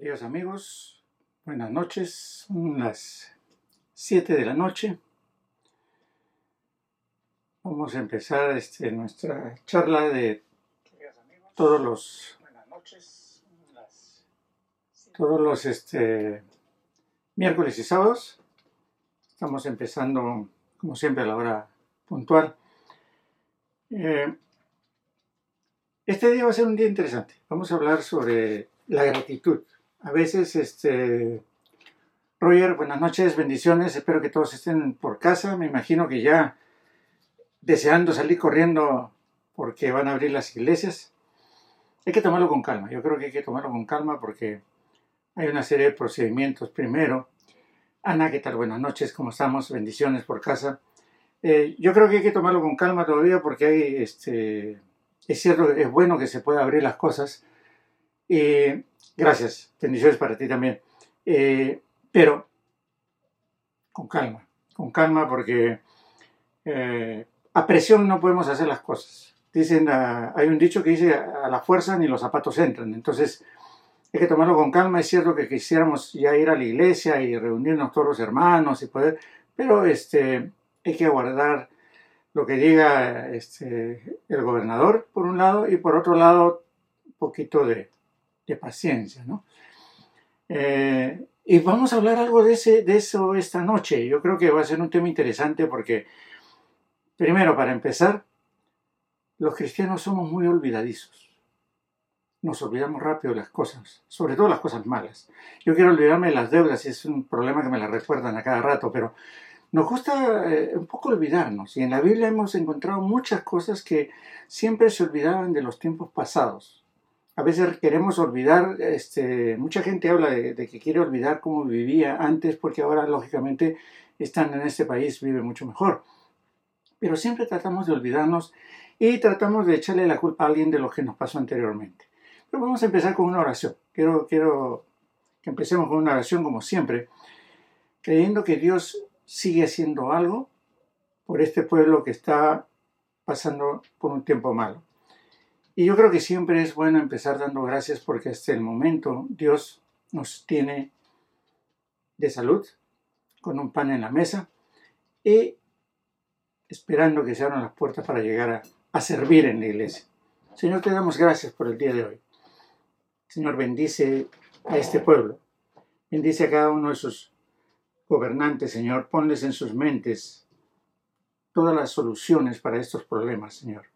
Queridos amigos, buenas noches. Son las 7 de la noche. Vamos a empezar este, nuestra charla de todos los todos los este, miércoles y sábados. Estamos empezando, como siempre, a la hora puntual. Eh, este día va a ser un día interesante. Vamos a hablar sobre la gratitud. A veces, este, Roger, buenas noches, bendiciones. Espero que todos estén por casa. Me imagino que ya deseando salir corriendo porque van a abrir las iglesias. Hay que tomarlo con calma. Yo creo que hay que tomarlo con calma porque hay una serie de procedimientos. Primero, Ana, ¿qué tal? Buenas noches, ¿cómo estamos? Bendiciones por casa. Eh, yo creo que hay que tomarlo con calma todavía porque hay, este, es cierto, es bueno que se pueda abrir las cosas. Eh, gracias, bendiciones para ti también. Eh, pero con calma, con calma porque a presión no podemos hacer las cosas. Dicen, hay un dicho que dice, a la fuerza ni los zapatos entran. Entonces, hay que tomarlo con calma. Es cierto que quisiéramos ya ir a la iglesia y reunirnos todos los hermanos y poder, pero este, hay que aguardar lo que diga este, el gobernador, por un lado, y por otro lado, un poquito de, paciencia, ¿no? Eh, y vamos a hablar algo de, ese, de eso esta noche. Yo creo que va a ser un tema interesante porque, primero, para empezar, los cristianos somos muy olvidadizos nos olvidamos rápido de las cosas, sobre todo las cosas malas. Yo quiero olvidarme de las deudas y es un problema que me las recuerdan a cada rato, pero nos gusta eh, un poco olvidarnos y en la Biblia hemos encontrado muchas cosas que siempre se olvidaban de los tiempos pasados. A veces queremos olvidar, este, mucha gente habla de, que quiere olvidar cómo vivía antes porque ahora lógicamente estando en este país vive mucho mejor. Pero siempre tratamos de olvidarnos y tratamos de echarle la culpa a alguien de lo que nos pasó anteriormente. Pero vamos a empezar con una oración. Quiero, quiero que empecemos con una oración como siempre, creyendo que Dios sigue haciendo algo por este pueblo que está pasando por un tiempo malo. Y yo creo que siempre es bueno empezar dando gracias porque hasta el momento Dios nos tiene de salud, con un pan en la mesa y esperando que se abran las puertas para llegar a, servir en la iglesia. Señor, te damos gracias por el día de hoy. Señor, bendice a este pueblo. Bendice a cada uno de sus gobernantes, Señor. Ponles en sus mentes todas las soluciones para estos problemas, Señor.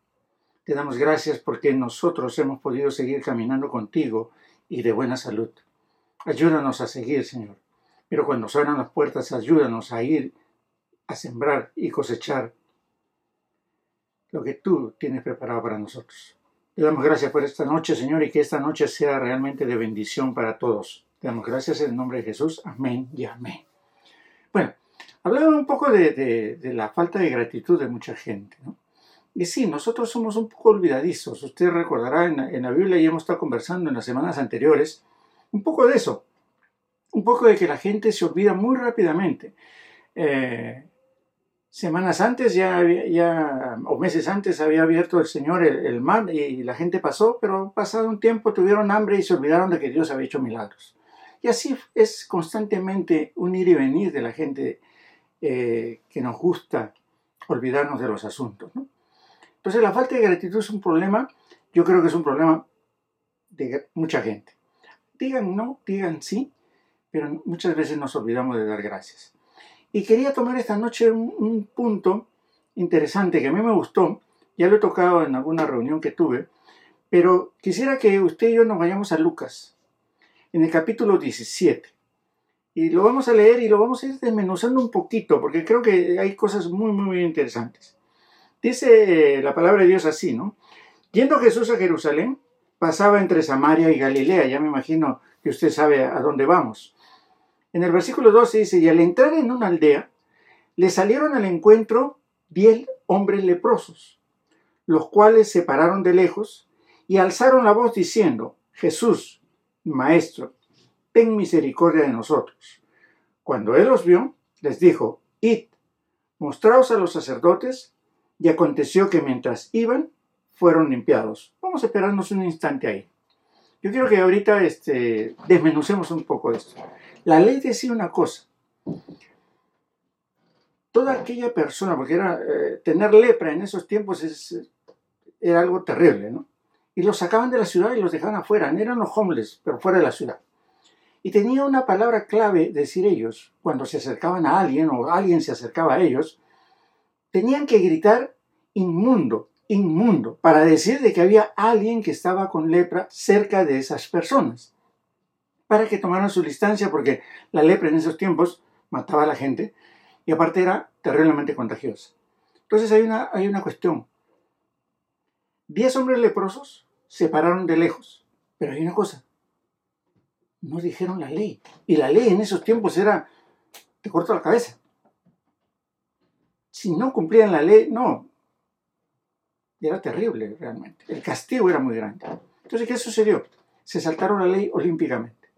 Te damos gracias porque nosotros hemos podido seguir caminando contigo y de buena salud. Ayúdanos a seguir, Señor. Pero cuando se abran las puertas, ayúdanos a ir a sembrar y cosechar lo que tú tienes preparado para nosotros. Te damos gracias por esta noche, Señor, y que esta noche sea realmente de bendición para todos. Te damos gracias en el nombre de Jesús. Amén y amén. Bueno, hablaba un poco de, la falta de gratitud de mucha gente. ¿no? Y sí, nosotros somos un poco olvidadizos. Usted recordará en la, Biblia y hemos estado conversando en las semanas anteriores un poco de eso. Un poco de que la gente se olvida muy rápidamente. Eh, semanas antes ya, o meses antes había abierto el Señor el, mar y la gente pasó, pero pasado un tiempo tuvieron hambre y se olvidaron de que Dios había hecho milagros. Y así es constantemente un ir y venir de la gente eh, que nos gusta olvidarnos de los asuntos. Entonces la falta de gratitud es un problema, yo creo que es un problema de mucha gente. Digan no, digan sí, pero muchas veces nos olvidamos de dar gracias. Y quería tomar esta noche un, punto interesante que a mí me gustó, ya lo he tocado en alguna reunión que tuve, pero quisiera que usted y yo nos vayamos a Lucas, en el capítulo 17. Y lo vamos a leer y lo vamos a ir desmenuzando un poquito, porque creo que hay cosas muy, muy, muy interesantes. Dice la palabra de Dios así, ¿no? Yendo Jesús a Jerusalén, pasaba entre Samaria y Galilea, ya me imagino que usted sabe a dónde vamos. En el versículo 12 dice, y al entrar en una aldea, le salieron al encuentro diez hombres leprosos, los cuales se pararon de lejos y alzaron la voz diciendo, Jesús, Maestro, ten misericordia de nosotros. Cuando él los vio, les dijo, Id, mostraos a los sacerdotes, y aconteció que mientras iban, fueron limpiados. Vamos a esperarnos un instante ahí. Yo quiero que ahorita este, desmenucemos un poco esto. La ley decía una cosa. Toda aquella persona, porque era eh, tener lepra en esos tiempos es, era algo terrible, ¿no? Y los sacaban de la ciudad y los dejaban afuera. Eran los homeless, pero fuera de la ciudad. Y tenía una palabra clave decir ellos, cuando se acercaban a alguien o alguien se acercaba a ellos, tenían que gritar inmundo, inmundo, para decir de que había alguien que estaba con lepra cerca de esas personas, para que tomaran su distancia, porque la lepra en esos tiempos mataba a la gente y aparte era terriblemente contagiosa. Entonces hay una, hay una cuestión. Diez hombres leprosos se pararon de lejos, pero hay una cosa, no dijeron la ley. Y la ley en esos tiempos era, te corto la cabeza. Si no cumplían la ley, no, era terrible realmente. El castigo era muy grande. Entonces, ¿qué sucedió? Se saltaron la ley olímpicamente.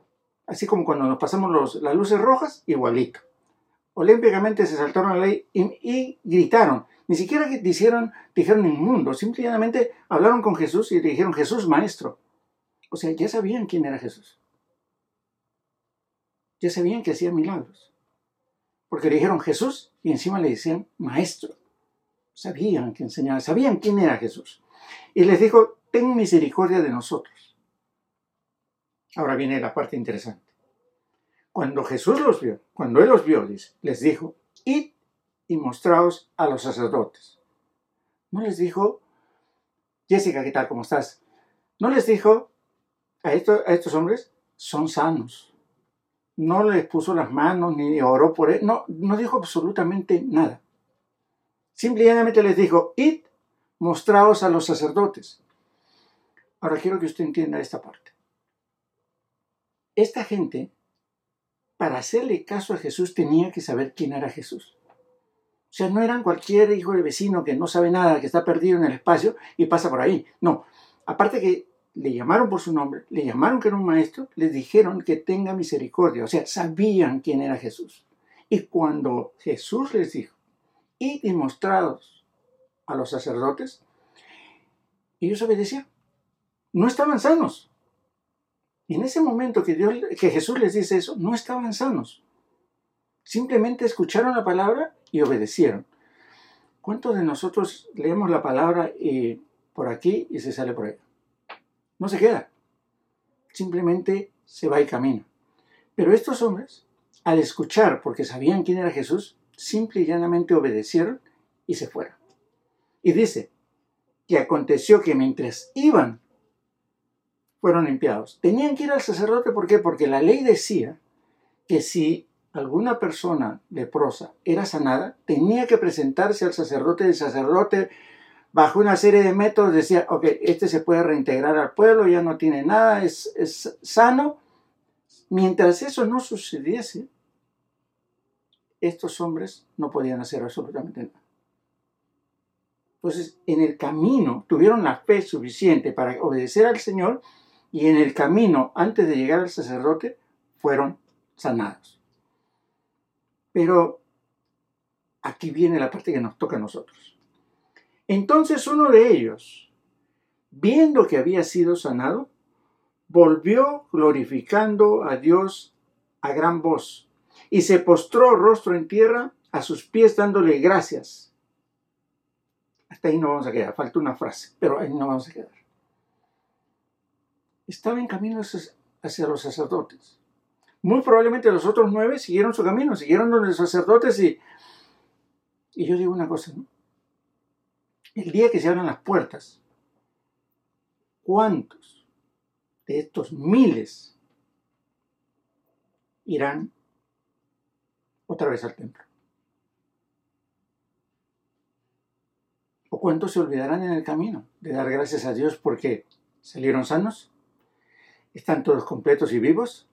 Así como cuando nos pasamos las luces rojas, igualito. Olímpicamente se saltaron la ley y, gritaron. Ni siquiera dijeron, dijeron inmundo, simplemente hablaron con Jesús y le dijeron Jesús maestro. O sea, ya sabían quién era Jesús. Ya sabían que hacía milagros. Porque le dijeron Jesús y encima le decían maestro sabían que enseñaba, sabían quién era Jesús. Y les dijo, ten misericordia de nosotros. Ahora viene la parte interesante. Cuando Jesús los vio, cuando Él los vio, les dijo, id y mostraos a los sacerdotes. No les dijo, Jessica, ¿qué tal? ¿Cómo estás? No les dijo a, a estos hombres, son sanos. No les puso las manos ni oró por él. No, no dijo absolutamente nada. Simplemente les dijo, id, mostraos a los sacerdotes. Ahora quiero que usted entienda esta parte. Esta gente, para hacerle caso a Jesús, tenía que saber quién era Jesús. O sea, no eran cualquier hijo de vecino que no sabe nada, que está perdido en el espacio y pasa por ahí. No, aparte que le llamaron por su nombre, le llamaron que era un maestro, le dijeron que tenga misericordia. O sea, sabían quién era Jesús. Y cuando Jesús les dijo, y demostrados a los sacerdotes, ellos obedecían. No estaban sanos. Y en ese momento que, Jesús les dice eso, no estaban sanos. Simplemente escucharon la palabra y obedecieron. ¿Cuántos de nosotros leemos la palabra y por aquí y se sale por ahí? No se queda. Simplemente se va y camina. Pero estos hombres, al escuchar, porque sabían quién era Jesús, simple y llanamente obedecieron y se fueron. Y dice que aconteció que mientras iban, fueron limpiados. Tenían que ir al sacerdote, ¿por qué? Porque la ley decía que si alguna persona leprosa era sanada, tenía que presentarse al sacerdote. El sacerdote, bajo una serie de métodos, decía, ok, este se puede reintegrar al pueblo, ya no tiene nada, es, es sano. Mientras eso no sucediese, estos hombres no podían hacer absolutamente nada. Entonces, en el camino tuvieron la fe suficiente para obedecer al Señor y en el camino, antes de llegar al sacerdote, fueron sanados. Pero aquí viene la parte que nos toca a nosotros. Entonces uno de ellos, viendo que había sido sanado, volvió glorificando a Dios a gran voz y se postró rostro en tierra a sus pies dándole gracias. Hasta ahí no vamos a quedar, falta una frase, pero ahí no vamos a quedar. Estaba en camino hacia los sacerdotes. Muy probablemente los otros nueve siguieron su camino, siguieron los sacerdotes y, y yo digo una cosa, ¿no? El día que se abran las puertas, ¿cuántos de estos miles irán otra vez al templo. ¿O cuántos se olvidarán en el camino de dar gracias a Dios porque salieron sanos? ¿Están todos completos y vivos?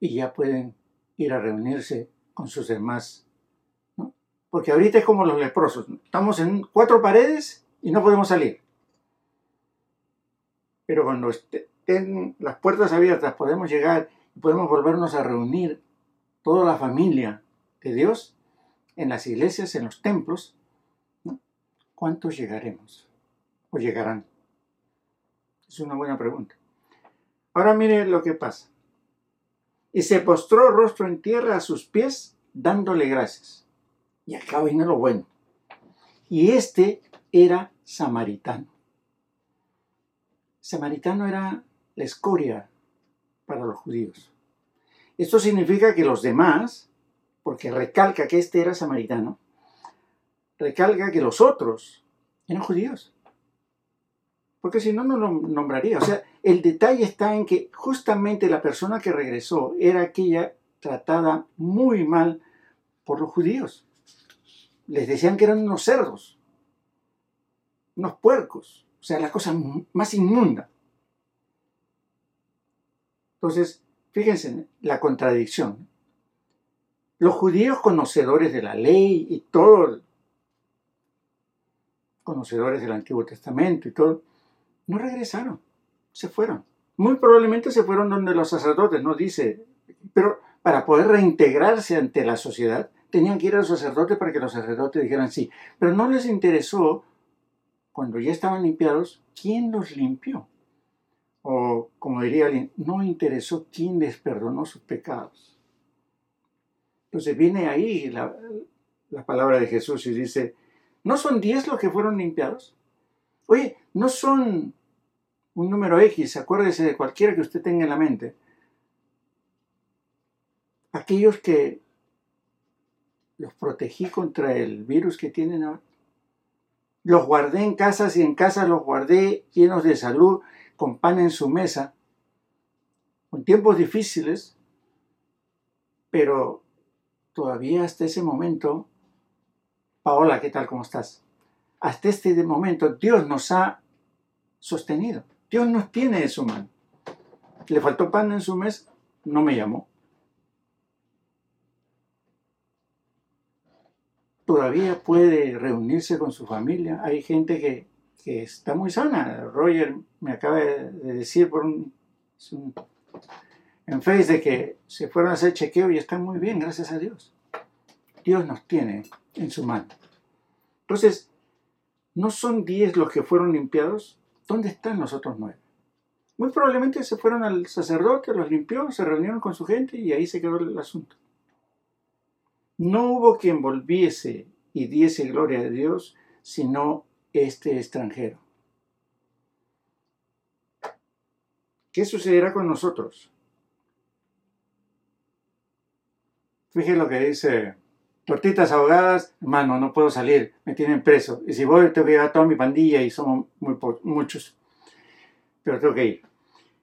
Y ya pueden ir a reunirse con sus demás. Porque ahorita es como los leprosos. Estamos en cuatro paredes y no podemos salir. Pero cuando estén las puertas abiertas podemos llegar y podemos volvernos a reunir toda la familia de Dios en las iglesias, en los templos, ¿cuántos llegaremos o llegarán? Es una buena pregunta. Ahora mire lo que pasa. Y se postró rostro en tierra a sus pies, dándole gracias. Y acá viene lo bueno. Y este era samaritano. Samaritano era la escoria para los judíos. Esto significa que los demás, porque recalca que este era samaritano, recalca que los otros eran judíos. Porque si no, no lo nombraría. O sea, el detalle está en que justamente la persona que regresó era aquella tratada muy mal por los judíos. Les decían que eran unos cerdos, unos puercos, o sea, la cosa más inmunda. Entonces, fíjense la contradicción. Los judíos conocedores de la ley y todo, conocedores del Antiguo Testamento y todo, no regresaron, se fueron. Muy probablemente se fueron donde los sacerdotes, no dice, pero para poder reintegrarse ante la sociedad, tenían que ir a los sacerdotes para que los sacerdotes dijeran sí. Pero no les interesó, cuando ya estaban limpiados, quién los limpió. O, como diría alguien, no interesó quién les perdonó sus pecados. Entonces viene ahí la, la palabra de Jesús y dice, ¿no son diez los que fueron limpiados? Oye, no son un número X, acuérdese de cualquiera que usted tenga en la mente. Aquellos que los protegí contra el virus que tienen ahora. Los guardé en casas y en casas los guardé llenos de salud, con pan en su mesa, con tiempos difíciles, pero todavía hasta ese momento, Paola, ¿qué tal? ¿Cómo estás? Hasta este momento Dios nos ha sostenido. Dios nos tiene en su mano. Le faltó pan en su mes, no me llamó. Todavía puede reunirse con su familia. Hay gente que, está muy sana. Roger me acaba de decir por un, en Facebook de que se fueron a hacer chequeo y están muy bien, gracias a Dios. Dios nos tiene en su mano. Entonces, ¿no son diez los que fueron limpiados? ¿Dónde están los otros nueve? Muy probablemente se fueron al sacerdote, los limpió, se reunieron con su gente y ahí se quedó el asunto. No hubo quien volviese y diese gloria a Dios, sino este extranjero. ¿Qué sucederá con nosotros? Fíjense lo que dice tortitas ahogadas, hermano, no puedo salir, me tienen preso. Y si voy, tengo que llevar a toda mi pandilla y somos muy muchos. Pero tengo que ir.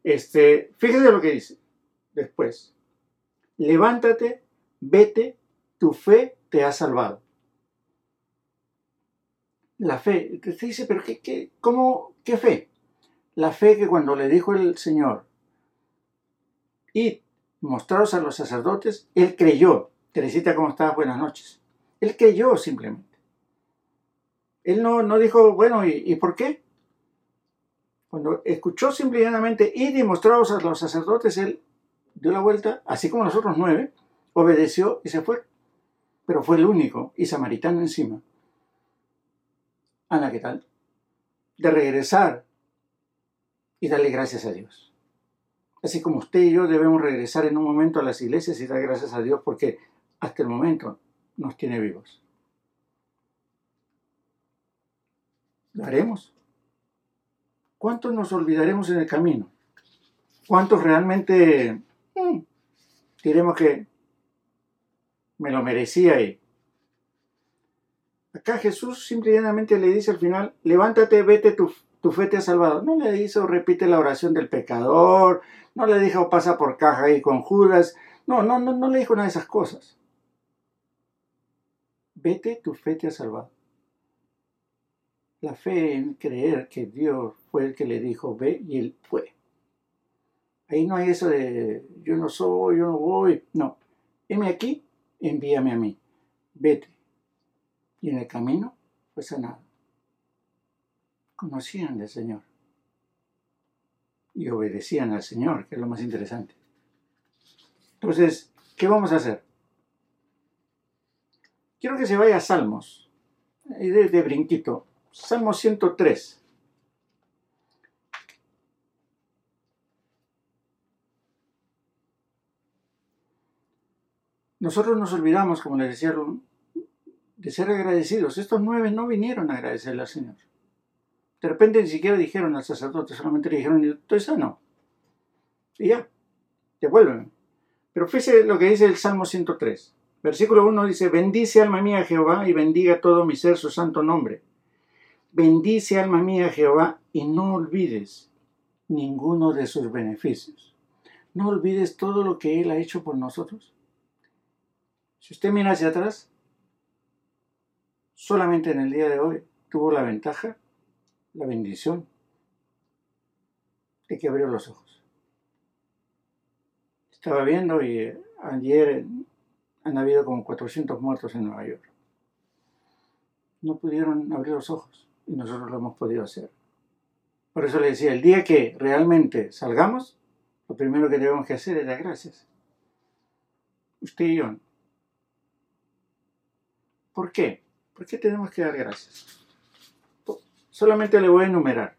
Este, fíjese lo que dice después. Levántate, vete, tu fe te ha salvado. La fe, usted dice, pero qué, qué, cómo, ¿qué fe? La fe que cuando le dijo el Señor, y mostraros a los sacerdotes, él creyó Teresita, ¿cómo estás? Buenas noches. Él creyó simplemente. Él no, no dijo, bueno, ¿y, por qué? Cuando escuchó simplemente y demostrados a los sacerdotes, él dio la vuelta, así como los otros nueve, obedeció y se fue. Pero fue el único, y samaritano encima. Ana, ¿qué tal? De regresar y darle gracias a Dios. Así como usted y yo debemos regresar en un momento a las iglesias y dar gracias a Dios porque hasta el momento nos tiene vivos. ¿Lo haremos? ¿Cuántos nos olvidaremos en el camino? ¿Cuántos realmente mm, diremos que me lo merecía y acá Jesús simplemente le dice al final, levántate, vete, tu, tu fe te ha salvado. No le dice repite la oración del pecador, no le dijo pasa por caja ahí con Judas, no, no, no, no le dijo nada de esas cosas vete, tu fe te ha salvado. La fe en creer que Dios fue el que le dijo, ve, y él fue. Ahí no hay eso de yo no soy, yo no voy. No, heme aquí, envíame a mí. Vete. Y en el camino fue sanado. Conocían del Señor. Y obedecían al Señor, que es lo más interesante. Entonces, ¿qué vamos a hacer? Quiero que se vaya a Salmos, de, de brinquito. Salmo 103. Nosotros nos olvidamos, como les decía, de ser agradecidos. Estos nueve no vinieron a agradecerle al Señor. De repente ni siquiera dijeron al sacerdote, solamente le dijeron, estoy sano. Y ya, devuélveme. Pero fíjese lo que dice el Salmo 103. Versículo 1 dice, bendice alma mía Jehová y bendiga todo mi ser su santo nombre. Bendice alma mía Jehová y no olvides ninguno de sus beneficios. No olvides todo lo que Él ha hecho por nosotros. Si usted mira hacia atrás, solamente en el día de hoy tuvo la ventaja, la bendición de que abrió los ojos. Estaba viendo y eh, ayer han habido como 400 muertos en Nueva York. No pudieron abrir los ojos y nosotros lo hemos podido hacer. Por eso le decía, el día que realmente salgamos, lo primero que tenemos que hacer es dar gracias. Usted y yo. ¿Por qué? ¿Por qué tenemos que dar gracias? Solamente le voy a enumerar.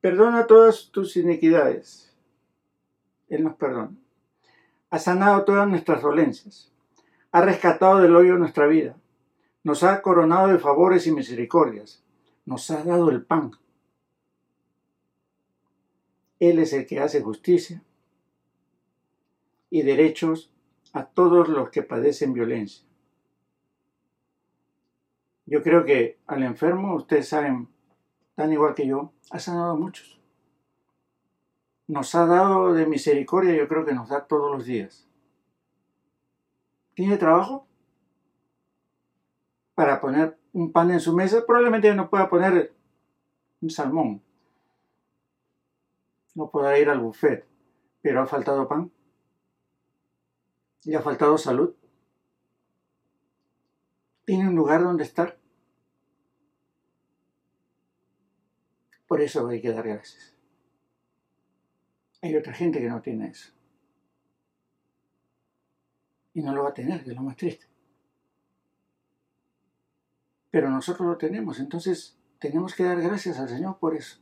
Perdona todas tus iniquidades. Él nos perdona. Ha sanado todas nuestras dolencias. Ha rescatado del hoyo nuestra vida. Nos ha coronado de favores y misericordias. Nos ha dado el pan. Él es el que hace justicia y derechos a todos los que padecen violencia. Yo creo que al enfermo, ustedes saben, tan igual que yo, ha sanado a muchos. Nos ha dado de misericordia, yo creo que nos da todos los días. ¿Tiene trabajo? Para poner un pan en su mesa, probablemente no pueda poner un salmón. No podrá ir al buffet, pero ha faltado pan. Y ha faltado salud. ¿Tiene un lugar donde estar? Por eso hay que dar gracias. Hay otra gente que no tiene eso. Y no lo va a tener, que es lo más triste. Pero nosotros lo tenemos, entonces tenemos que dar gracias al Señor por eso.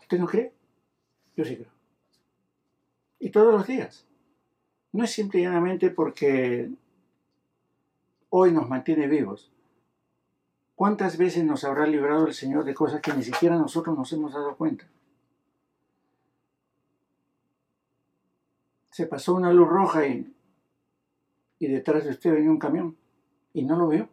¿Usted no cree? Yo sí creo. Y todos los días. No es simplemente porque hoy nos mantiene vivos. ¿Cuántas veces nos habrá librado el Señor de cosas que ni siquiera nosotros nos hemos dado cuenta? Se pasó una luz roja y, y detrás de usted venía un camión y no lo vio.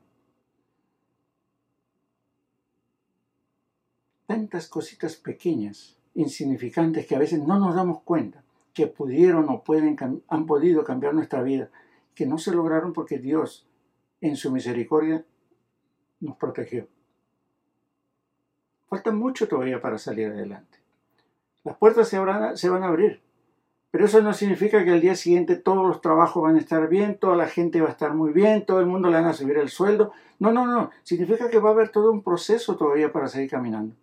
Tantas cositas pequeñas, insignificantes, que a veces no nos damos cuenta que pudieron o pueden, han podido cambiar nuestra vida, que no se lograron porque Dios, en su misericordia, nos protegió. Falta mucho todavía para salir adelante. Las puertas se, se van a abrir, pero eso no significa que al día siguiente todos los trabajos van a estar bien, toda la gente va a estar muy bien, todo el mundo le van a subir el sueldo. No, no, no. Significa que va a haber todo un proceso todavía para seguir caminando.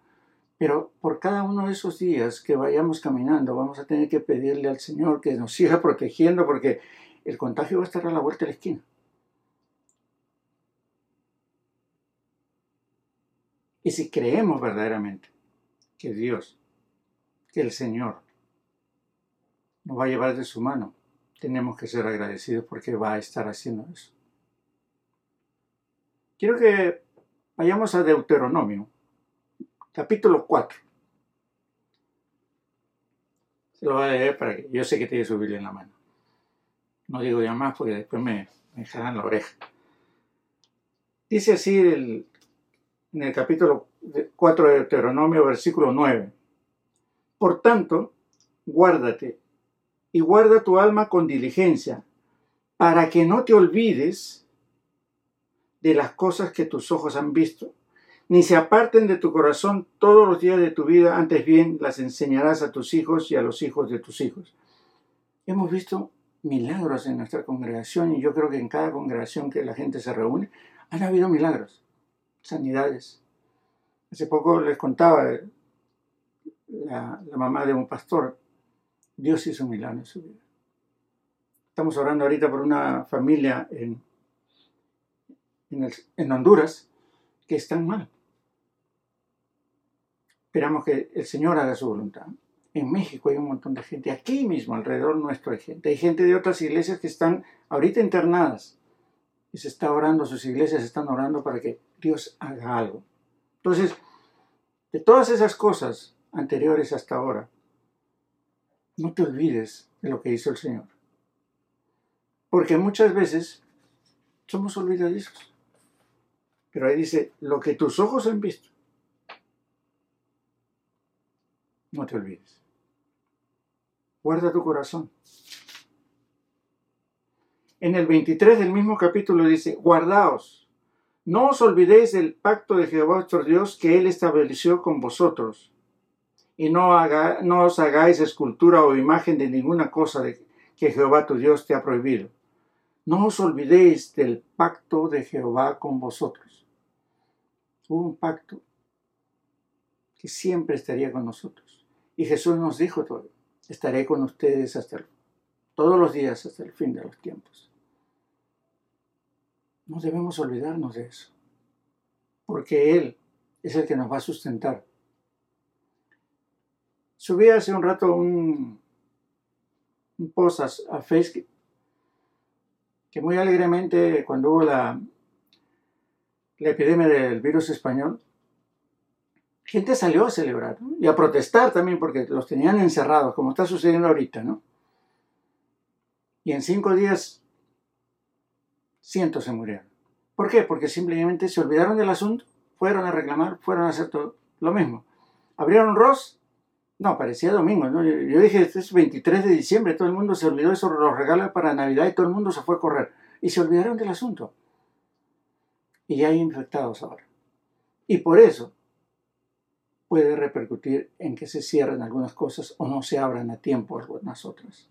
Pero por cada uno de esos días que vayamos caminando, vamos a tener que pedirle al Señor que nos siga protegiendo porque el contagio va a estar a la vuelta de la esquina. Y si creemos verdaderamente que Dios, que el Señor nos va a llevar de su mano, tenemos que ser agradecidos porque va a estar haciendo eso. Quiero que vayamos a Deuteronomio, capítulo 4. Se lo voy a leer para que yo sé que tiene su Biblia en la mano. No digo ya más porque después me, me jalan la oreja. Dice así el, en el capítulo 4 de Deuteronomio, versículo 9. Por tanto, guárdate y guarda tu alma con diligencia, para que no te olvides de las cosas que tus ojos han visto, ni se aparten de tu corazón todos los días de tu vida, antes bien las enseñarás a tus hijos y a los hijos de tus hijos. Hemos visto milagros en nuestra congregación y yo creo que en cada congregación que la gente se reúne, han habido milagros sanidades. Hace poco les contaba la, mamá de un pastor, Dios hizo un milagro en su vida. Estamos orando ahorita por una familia en, en, Honduras que están mal. Esperamos que el Señor haga su voluntad. En México hay un montón de gente, aquí mismo alrededor nuestro hay gente. Hay gente de otras iglesias que están ahorita internadas y se está orando, sus iglesias están orando para que Dios haga algo. Entonces, de todas esas cosas anteriores hasta ahora, no te olvides de lo que hizo el Señor. Porque muchas veces somos olvidadizos. Pero ahí dice, lo que tus ojos han visto, no te olvides. Guarda tu corazón. En el 23 del mismo capítulo dice, guardaos, no os olvidéis del pacto de Jehová vuestro Dios que él estableció con vosotros, y no, os hagáis escultura o imagen de ninguna cosa de, que Jehová tu Dios te ha prohibido. No os olvidéis del pacto de Jehová con vosotros. Hubo un pacto que siempre estaría con nosotros. Y Jesús nos dijo todo, estaré con ustedes hasta todos los días hasta el fin de los tiempos. No debemos olvidarnos de eso, porque Él es el que nos va a sustentar. Subí hace un rato un, un post a, Facebook que muy alegremente cuando hubo la, la epidemia del virus español, gente salió a celebrar y a protestar también porque los tenían encerrados, como está sucediendo ahorita, ¿no? Y en cinco días, cientos se murieron. ¿Por qué? Porque simplemente se olvidaron del asunto, fueron a reclamar, fueron a hacer todo lo mismo. Abrieron Ross, no, parecía domingo, ¿no? Yo, dije, este es 23 de diciembre, todo el mundo se olvidó eso, los regalos para Navidad y todo el mundo se fue a correr. Y se olvidaron del asunto. Y hay infectados ahora. Y por eso puede repercutir en que se cierren algunas cosas o no se abran a tiempo algunas otras.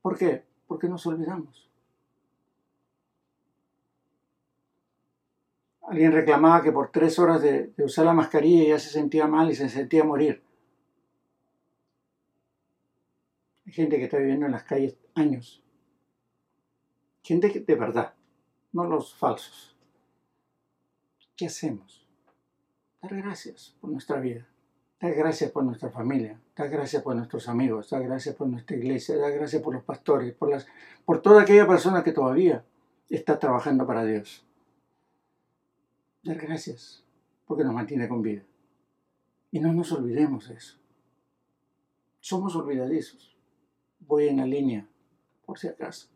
¿Por qué? Porque nos olvidamos. Alguien reclamaba que por tres horas de, usar la mascarilla ya se sentía mal y se sentía morir. Hay gente que está viviendo en las calles años. Gente de verdad, no los falsos. ¿Qué hacemos? Dar gracias por nuestra vida. Dar gracias por nuestra familia. Dar gracias por nuestros amigos. Dar gracias por nuestra iglesia. Dar gracias por los pastores. Por, las, por toda aquella persona que todavía está trabajando para Dios. Dar gracias porque nos mantiene con vida. Y no nos olvidemos de eso. Somos olvidadizos. Voy en la línea, por si acaso.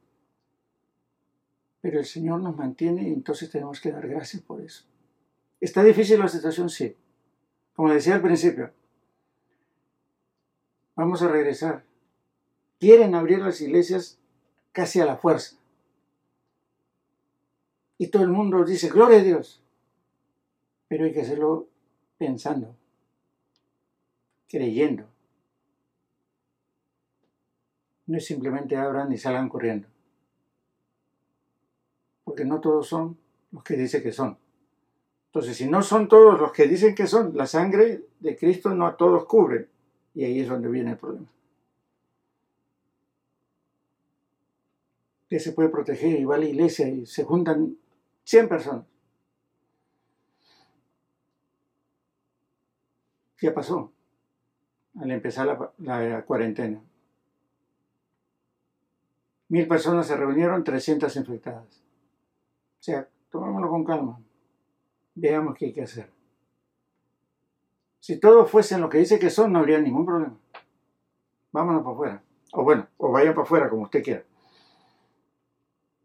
Pero el Señor nos mantiene y entonces tenemos que dar gracias por eso. ¿Está difícil la situación? Sí. Como decía al principio, vamos a regresar. Quieren abrir las iglesias casi a la fuerza. Y todo el mundo dice, gloria a Dios. Pero hay que hacerlo pensando, creyendo. No es simplemente abran y salgan corriendo. Porque no todos son los que dice que son. Entonces, si no son todos los que dicen que son, la sangre de Cristo no a todos cubre. Y ahí es donde viene el problema. Que se puede proteger y va a la iglesia y se juntan 100 personas. ¿Qué pasó? Al empezar la, cuarentena. Mil personas se reunieron, 300 infectadas. O sea, tomémoslo con calma veamos qué hay que hacer. Si todos fuesen lo que dice que son, no habría ningún problema. Vámonos para afuera. O bueno, o vayan para afuera, como usted quiera.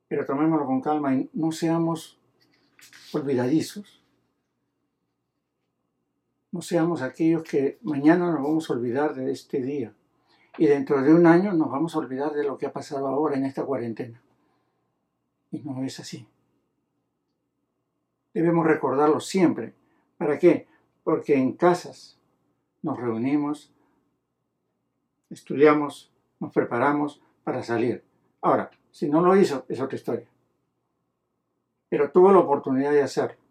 Pero tomémoslo con calma y no seamos olvidadizos. No seamos aquellos que mañana nos vamos a olvidar de este día. Y dentro de un año nos vamos a olvidar de lo que ha pasado ahora en esta cuarentena. Y no es así. Debemos recordarlo siempre. ¿Para qué? Porque en casas nos reunimos, estudiamos, nos preparamos para salir. Ahora, si no lo hizo, es otra historia. Pero tuvo la oportunidad de hacerlo.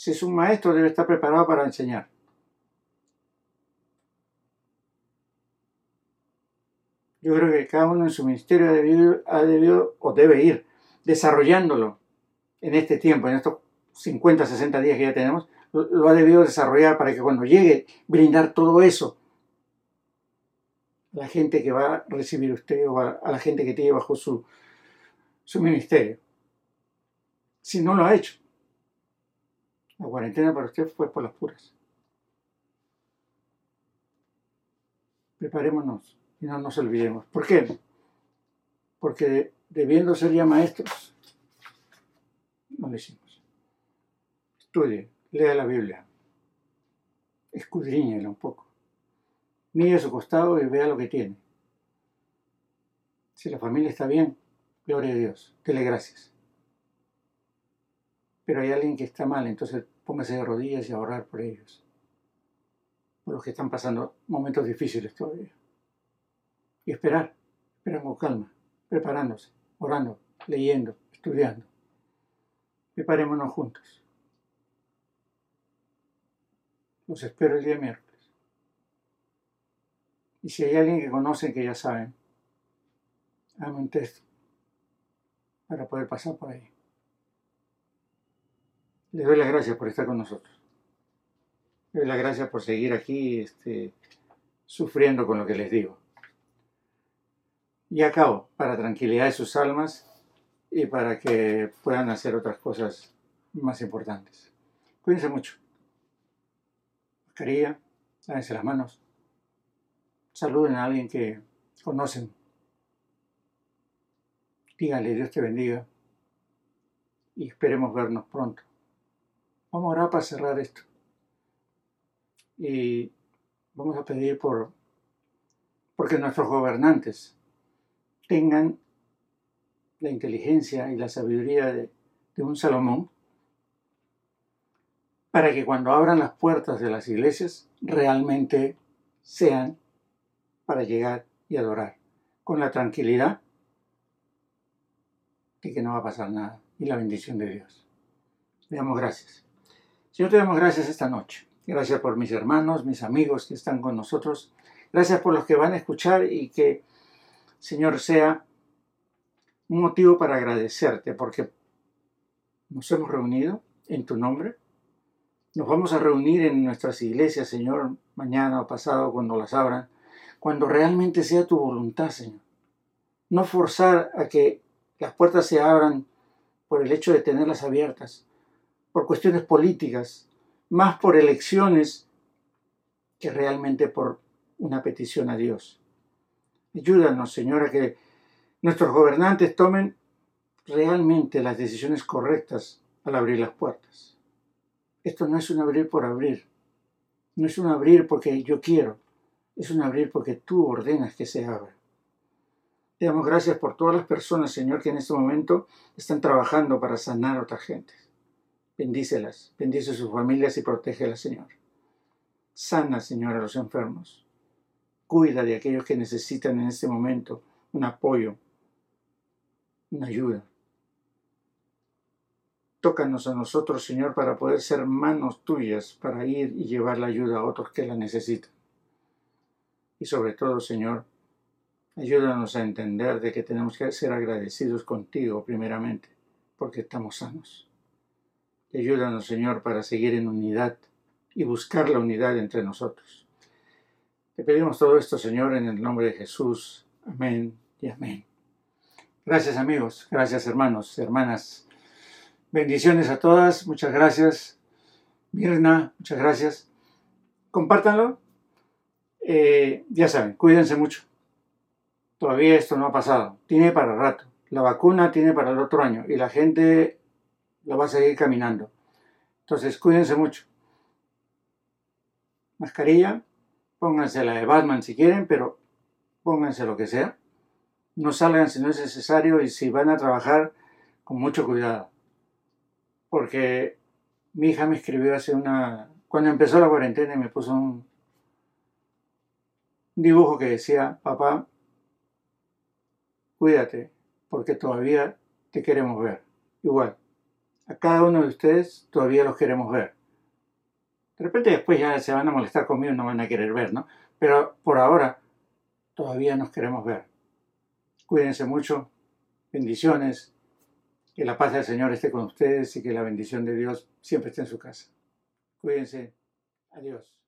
Si es un maestro, debe estar preparado para enseñar. Yo creo que cada uno en su ministerio ha debido, o debe ir desarrollándolo en este tiempo, en estos 50, 60 días que ya tenemos, lo, ha debido desarrollar para que cuando llegue brindar todo eso a la gente que va a recibir usted o a, a la gente que tiene bajo su, su ministerio. Si no lo ha hecho, la cuarentena para usted fue por las puras. Preparémonos y no nos olvidemos. ¿Por qué? Porque debiendo ser ya maestros, no lo hicimos. Estudie, lea la Biblia, escudriñela un poco. Mire su costado y vea lo que tiene. Si la familia está bien, gloria a Dios, dele gracias. Pero hay alguien que está mal, entonces póngase de rodillas y a orar por ellos. Por los que están pasando momentos difíciles todavía. Y esperar, esperar con calma, preparándose, orando, leyendo, estudiando. Preparémonos juntos. Los espero el día miércoles. Y si hay alguien que conocen que ya saben, háganme un texto para poder pasar por ahí. Les doy las gracias por estar con nosotros. Les doy las gracias por seguir aquí este, sufriendo con lo que les digo. Y acabo, para tranquilidad de sus almas y para que puedan hacer otras cosas más importantes. Cuídense mucho. Mascarilla, lávense las manos. Saluden a alguien que conocen. Díganle, Dios te bendiga. Y esperemos vernos pronto. Vamos a orar para cerrar esto. Y vamos a pedir por porque nuestros gobernantes tengan la inteligencia y la sabiduría de, de un Salomón para que cuando abran las puertas de las iglesias realmente sean para llegar y adorar, con la tranquilidad de que no va a pasar nada y la bendición de Dios. Le damos gracias. Señor, te damos gracias esta noche. Gracias por mis hermanos, mis amigos que están con nosotros. Gracias por los que van a escuchar y que, Señor, sea un motivo para agradecerte porque nos hemos reunido en tu nombre. Nos vamos a reunir en nuestras iglesias, Señor, mañana o pasado cuando las abran cuando realmente sea tu voluntad, Señor. No forzar a que las puertas se abran por el hecho de tenerlas abiertas, por cuestiones políticas, más por elecciones que realmente por una petición a Dios. Ayúdanos, Señor, a que nuestros gobernantes tomen realmente las decisiones correctas al abrir las puertas. Esto no es un abrir por abrir, no es un abrir porque yo quiero, es un abrir porque tú ordenas que se abra. Te damos gracias por todas las personas, Señor, que en este momento están trabajando para sanar a otras gentes. Bendícelas, bendice sus familias y protégelas, Señor. Sana, Señor, a los enfermos. Cuida de aquellos que necesitan en este momento un apoyo, una ayuda. Tócanos a nosotros, Señor, para poder ser manos tuyas para ir y llevar la ayuda a otros que la necesitan. Y sobre todo, Señor, ayúdanos a entender de que tenemos que ser agradecidos contigo primeramente, porque estamos sanos. Y ayúdanos, Señor, para seguir en unidad y buscar la unidad entre nosotros. Te pedimos todo esto, Señor, en el nombre de Jesús. Amén y amén. Gracias amigos, gracias hermanos, hermanas. Bendiciones a todas, muchas gracias. Mirna, muchas gracias. Compártanlo eh, ya saben, cuídense mucho. Todavía esto no ha pasado. Tiene para rato. La vacuna tiene para el otro año y la gente lo va a seguir caminando. Entonces, cuídense mucho. Mascarilla, pónganse la de Batman si quieren, pero pónganse lo que sea. No salgan si no es necesario y si van a trabajar, con mucho cuidado. Porque mi hija me escribió hace una... Cuando empezó la cuarentena y me puso un, dibujo que decía, papá, cuídate, porque todavía te queremos ver. Igual, a cada uno de ustedes todavía los queremos ver. De repente después ya se van a molestar conmigo y no van a querer ver, ¿no? Pero por ahora todavía nos queremos ver. Cuídense mucho, bendiciones, que la paz del Señor esté con ustedes y que la bendición de Dios siempre esté en su casa. Cuídense, adiós.